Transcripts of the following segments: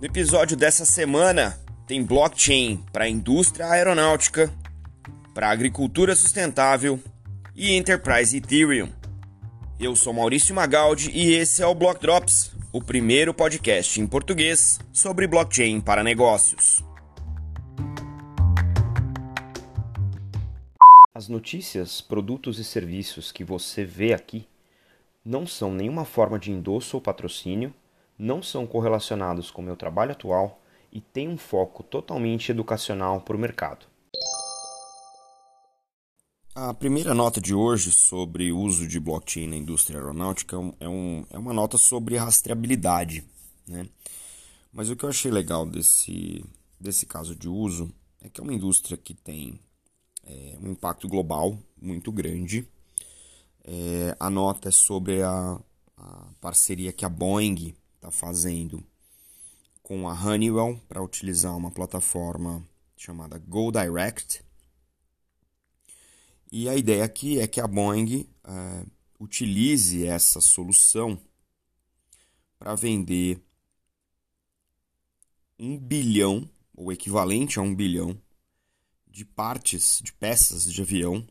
No episódio dessa semana tem blockchain para a indústria aeronáutica, para a agricultura sustentável e Enterprise Ethereum. Eu sou Maurício Magaldi e esse é o Block Drops, o primeiro podcast em português sobre blockchain para negócios. As notícias, produtos e serviços que você vê aqui não são nenhuma forma de endosso ou patrocínio, não são correlacionados com o meu trabalho atual e têm um foco totalmente educacional para o mercado. A primeira nota de hoje sobre o uso de blockchain na indústria aeronáutica é, um, é uma nota sobre rastreabilidade. Né? Mas o que eu achei legal desse, desse caso de uso é que é uma indústria que tem é, um impacto global muito grande. É, a nota é sobre a, a parceria que a Boeing está fazendo com a Honeywell para utilizar uma plataforma chamada GoDirect. E a ideia aqui é que a Boeing é, utilize essa solução para vender um bilhão, ou equivalente a um bilhão, de partes, de peças de avião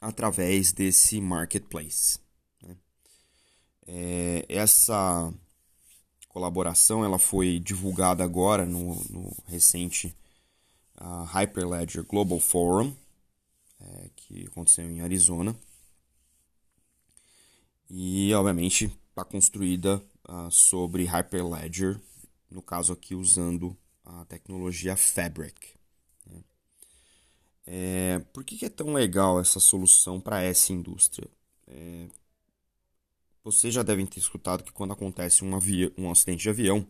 através desse marketplace. É, essa colaboração ela foi divulgada agora no, no recente uh, Hyperledger Global Forum, é, que aconteceu em Arizona. E, obviamente, está construída uh, sobre Hyperledger, no caso aqui usando a tecnologia Fabric. Né? É, por que, que, é tão legal essa solução para essa indústria? É, vocês já devem ter escutado que quando acontece um, um acidente de avião,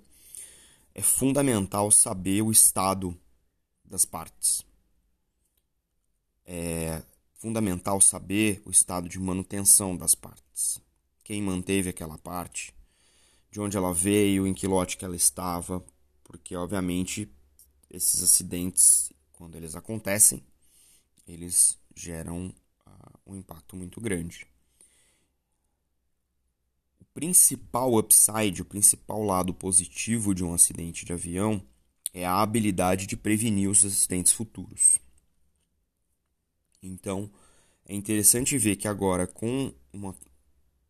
é fundamental saber o estado das partes. É fundamental saber o estado de manutenção das partes. Quem manteve aquela parte, de onde ela veio, em que lote que ela estava, porque obviamente esses acidentes, quando eles acontecem, eles geram uh, um impacto muito grande principal upside, o principal lado positivo de um acidente de avião é a habilidade de prevenir os acidentes futuros. Então, é interessante ver que agora com uma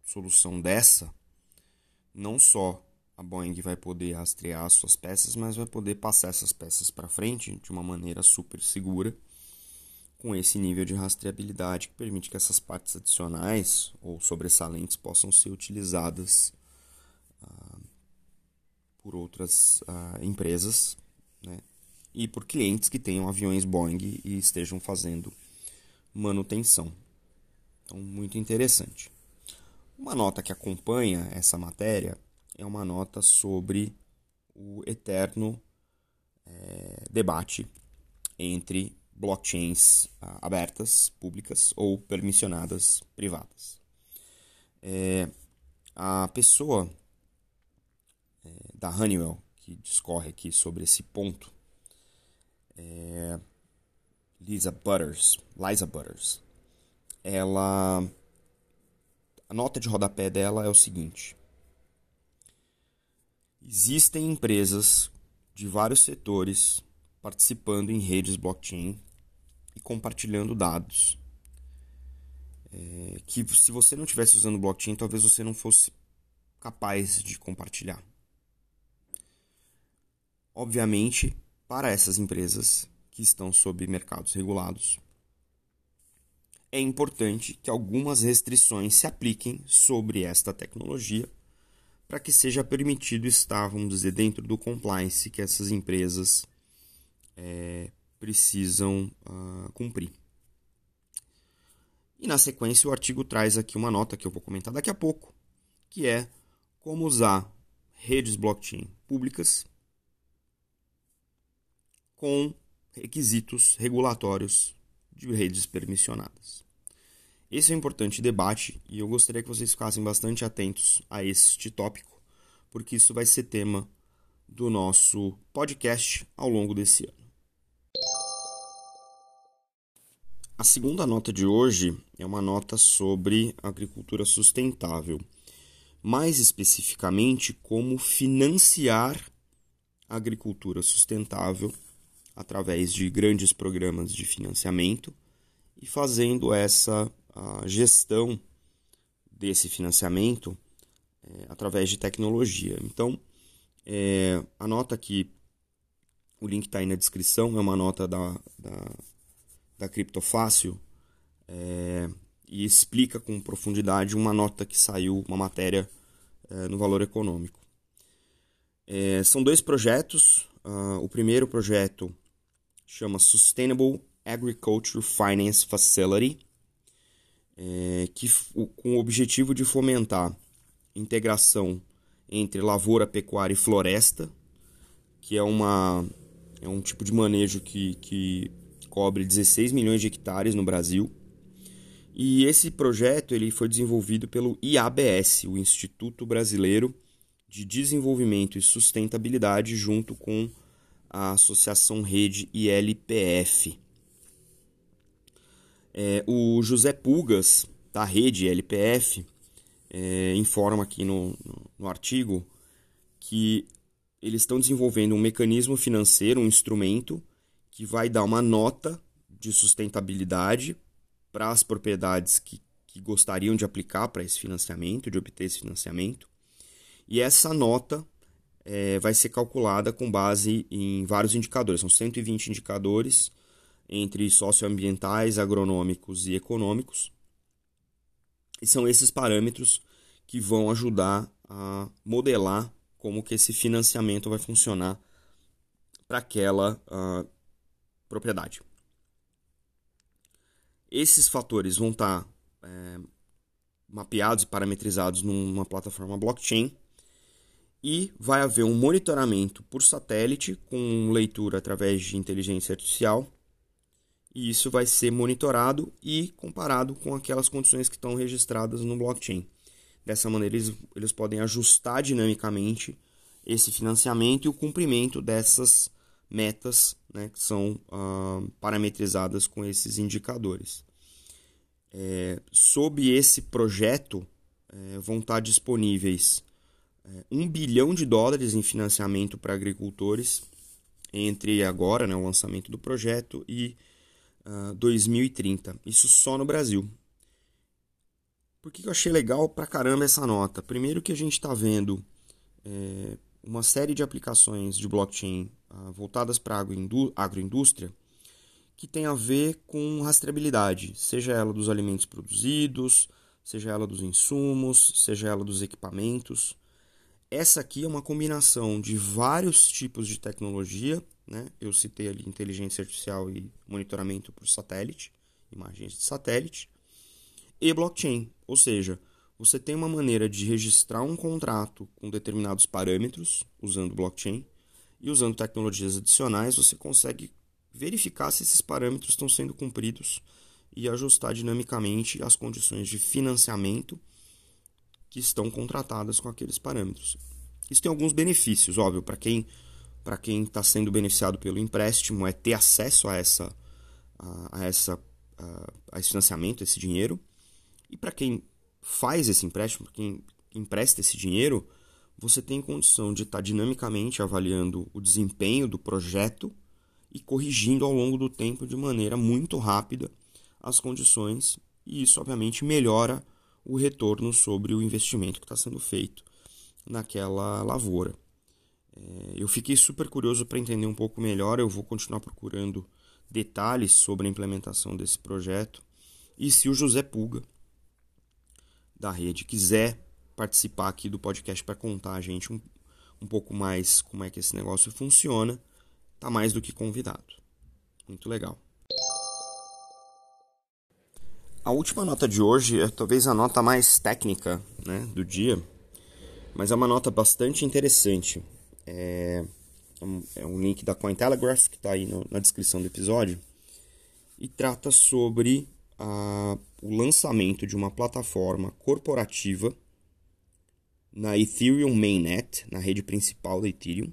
solução dessa, não só a Boeing vai poder rastrear as suas peças, mas vai poder passar essas peças para frente de uma maneira super segura com esse nível de rastreabilidade que permite que essas partes adicionais ou sobressalentes possam ser utilizadas ah, por outras ah, empresas né? e por clientes que tenham aviões Boeing e estejam fazendo manutenção. Então, muito interessante. Uma nota que acompanha essa matéria é uma nota sobre o eterno é, debate entre blockchains ah, abertas, públicas ou permissionadas privadas. É, a pessoa é, da Honeywell que discorre aqui sobre esse ponto é Lisa Butters, Liza Butters. Ela a nota de rodapé dela é o seguinte: Existem empresas de vários setores participando em redes blockchain e compartilhando dados. É, que se você não estivesse usando blockchain, talvez você não fosse capaz de compartilhar. Obviamente, para essas empresas que estão sob mercados regulados, é importante que algumas restrições se apliquem sobre esta tecnologia para que seja permitido estar, vamos dizer, dentro do compliance que essas empresas é, precisam uh, cumprir. E na sequência, o artigo traz aqui uma nota que eu vou comentar daqui a pouco, que é como usar redes blockchain públicas com requisitos regulatórios de redes permissionadas. Esse é um importante debate e eu gostaria que vocês ficassem bastante atentos a este tópico, porque isso vai ser tema do nosso podcast ao longo desse ano. A segunda nota de hoje é uma nota sobre agricultura sustentável, mais especificamente como financiar agricultura sustentável através de grandes programas de financiamento e fazendo essa gestão desse financiamento é, através de tecnologia. Então, é, a nota aqui, o link está aí na descrição, é uma nota da, da, da Criptofácil é, e explica com profundidade uma nota que saiu, uma matéria é, no Valor Econômico. É, são dois projetos. Uh, o primeiro projeto chama Sustainable Agriculture Finance Facility, é, que, com o objetivo de fomentar integração entre lavoura, pecuária e floresta, que é, uma, é um tipo de manejo que, que cobre 16 milhões de hectares no Brasil. E esse projeto ele foi desenvolvido pelo IABS, o Instituto Brasileiro de Desenvolvimento e Sustentabilidade, junto com a Associação Rede ILPF. É, o José Pulgas, da Rede ILPF, é, informa aqui no, no, no artigo que eles estão desenvolvendo um mecanismo financeiro, um instrumento que vai dar uma nota de sustentabilidade para as propriedades que, que gostariam de aplicar para esse financiamento, de obter esse financiamento. E essa nota é, vai ser calculada com base em vários indicadores, são 120 indicadores entre socioambientais, agronômicos e econômicos. E são esses parâmetros que vão ajudar a modelar como que esse financiamento vai funcionar para aquela uh, propriedade. Esses fatores vão estar tá, é, mapeados e parametrizados numa plataforma blockchain e vai haver um monitoramento por satélite com leitura através de inteligência artificial e isso vai ser monitorado e comparado com aquelas condições que estão registradas no blockchain. Dessa maneira, eles, eles podem ajustar dinamicamente esse financiamento e o cumprimento dessas metas né, que são parametrizadas com esses indicadores. É, sob esse projeto, é, vão estar disponíveis é, 1 bilhão de dólares em financiamento para agricultores entre agora, né, o lançamento do projeto, e 2030. Isso só no Brasil. Por que eu achei legal pra caramba essa nota? Primeiro que a gente está vendo é, uma série de aplicações de blockchain uh, voltadas para a agroindústria que tem a ver com rastreabilidade, seja ela dos alimentos produzidos, seja ela dos insumos, seja ela dos equipamentos. Essa aqui é uma combinação de vários tipos de tecnologia né? Eu citei ali inteligência artificial e monitoramento por satélite, imagens de satélite, e blockchain, ou seja, você tem uma maneira de registrar um contrato com determinados parâmetros usando blockchain e usando tecnologias adicionais você consegue verificar se esses parâmetros estão sendo cumpridos e ajustar dinamicamente as condições de financiamento que estão contratadas com aqueles parâmetros. Isso tem alguns benefícios, óbvio, para quem para quem está sendo beneficiado pelo empréstimo é ter acesso a essa a, a essa a, a, esse financiamento, esse dinheiro. E para quem faz esse empréstimo, quem empresta esse dinheiro, você tem condição de estar dinamicamente avaliando o desempenho do projeto e corrigindo ao longo do tempo de maneira muito rápida as condições, e isso obviamente melhora o retorno sobre o investimento que está sendo feito naquela lavoura. É, eu fiquei super curioso para entender um pouco melhor. Eu vou continuar procurando detalhes sobre a implementação desse projeto. E se o José Pulga, da rede, quiser participar aqui do podcast para contar a gente um, um pouco mais como é que esse negócio funciona, tá mais do que convidado. Muito legal. A última nota de hoje é talvez a nota mais técnica né, do dia, mas é uma nota bastante interessante. É, é um link da Cointelegraph que está aí no, na descrição do episódio e trata sobre a, o lançamento de uma plataforma corporativa na Ethereum Mainnet, na rede principal da Ethereum,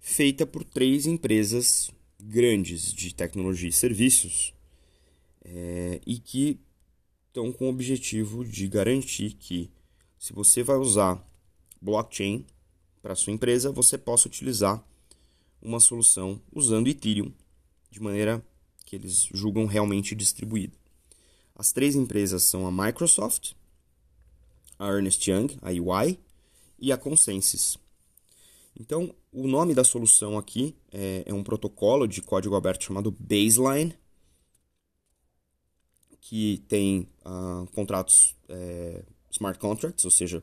feita por três empresas grandes de tecnologia e serviços é, e que estão com o objetivo de garantir que se você vai usar blockchain para sua empresa, você possa utilizar uma solução usando Ethereum de maneira que eles julgam realmente distribuída. As três empresas são a Microsoft, a Ernest Young, a EY, e a Consensus. Então, o nome da solução aqui é, é um protocolo de código aberto chamado Baseline, que tem uh, contratos é, smart contracts, ou seja,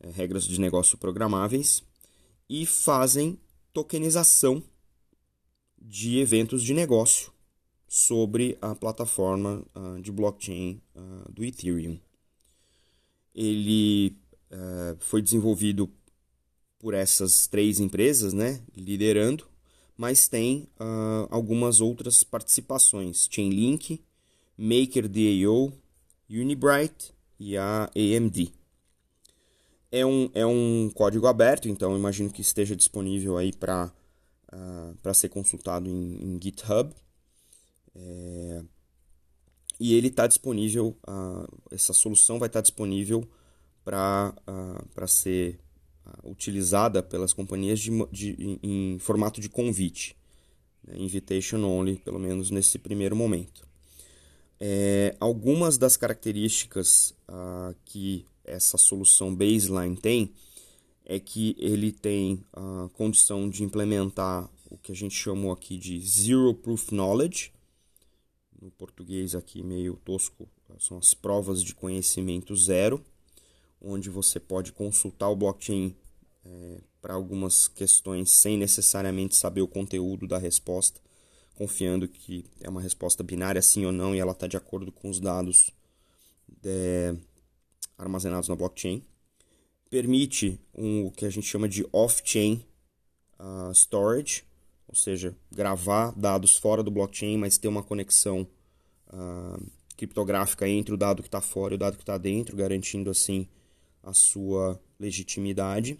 é, regras de negócio programáveis, e fazem tokenização de eventos de negócio sobre a plataforma uh, de blockchain uh, do Ethereum. Ele uh, foi desenvolvido por essas três empresas, né, liderando, mas tem algumas outras participações: Chainlink, MakerDAO, Unibright e a AMD. É um, é um código aberto, então imagino que esteja disponível aí para uh, ser consultado em, em GitHub. É, e ele está disponível, uh, essa solução vai estar tá disponível para ser utilizada pelas companhias de, de, em, em formato de convite, né, invitation only, pelo menos nesse primeiro momento. É, algumas das características que essa solução baseline tem é que ele tem a condição de implementar o que a gente chamou aqui de Zero Proof Knowledge, no português aqui meio tosco, são as provas de conhecimento zero, onde você pode consultar o blockchain é, para algumas questões sem necessariamente saber o conteúdo da resposta, confiando que é uma resposta binária sim ou não e ela está de acordo com os dados é, armazenados na blockchain. Permite um, o que a gente chama de off-chain uh, storage, ou seja, gravar dados fora do blockchain, mas ter uma conexão uh, criptográfica entre o dado que está fora e o dado que está dentro, garantindo assim a sua legitimidade.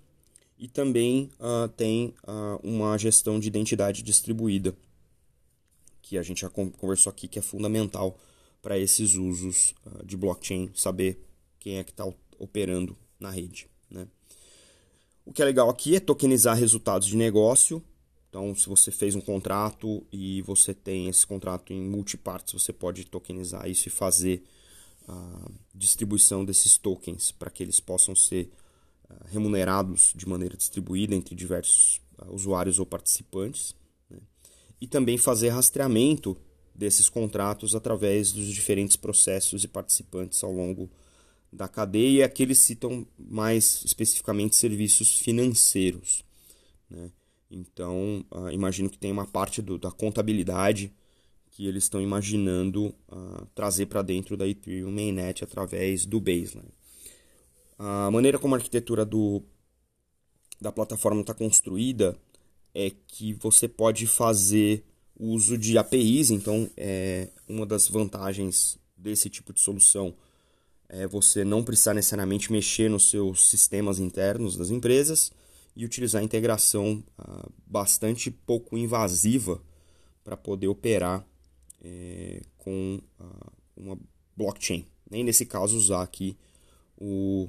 E também uh, tem uh, uma gestão de identidade distribuída, que a gente já conversou aqui, que é fundamental para esses usos de blockchain, saber quem é que está operando na rede. Né? O que é legal aqui é tokenizar resultados de negócio então, se você fez um contrato e você tem esse contrato em multipartes, você pode tokenizar isso e fazer a distribuição desses tokens para que eles possam ser ah, remunerados de maneira distribuída entre diversos ah, usuários ou participantes. Né? E também fazer rastreamento desses contratos através dos diferentes processos e participantes ao longo da cadeia. E aqui eles citam mais especificamente serviços financeiros. Né? Então, uh, imagino que tem uma parte do, da contabilidade que eles estão imaginando uh, trazer para dentro da Ethereum Mainnet através do Baseline. A maneira como a arquitetura do, da plataforma está construída é que você pode fazer uso de APIs, então é uma das vantagens desse tipo de solução é você não precisar necessariamente mexer nos seus sistemas internos das empresas e utilizar a integração ah, bastante pouco invasiva para poder operar é, com ah, uma blockchain. Nem nesse caso usar aqui o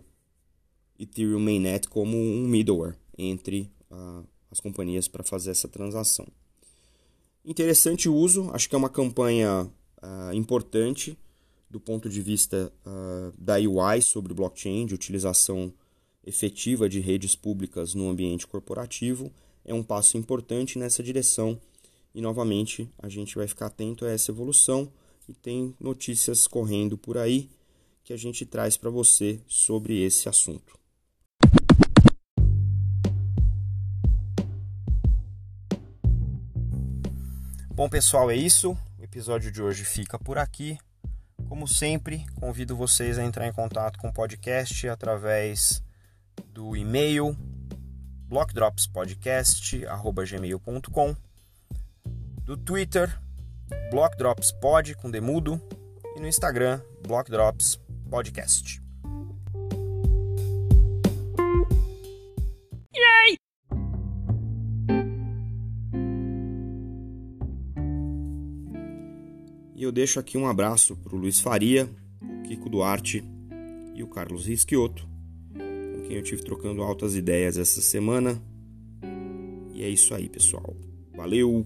Ethereum Mainnet como um middleware entre ah, as companhias para fazer essa transação. Interessante uso, acho que é uma campanha importante do ponto de vista da UI sobre blockchain, de utilização efetiva de redes públicas no ambiente corporativo é um passo importante nessa direção e novamente a gente vai ficar atento a essa evolução e tem notícias correndo por aí que a gente traz para você sobre esse assunto. Bom, pessoal, é isso. O episódio de hoje fica por aqui. Como sempre, convido vocês a entrar em contato com o podcast através do e-mail blockdropspodcast@gmail.com, do Twitter blockdropspod com demudo e no Instagram blockdropspodcast. Yay! E eu deixo aqui um abraço para o Luiz Faria, Kiko Duarte e o Carlos Risquioto quem eu tive trocando altas ideias essa semana. E é isso aí, pessoal. Valeu!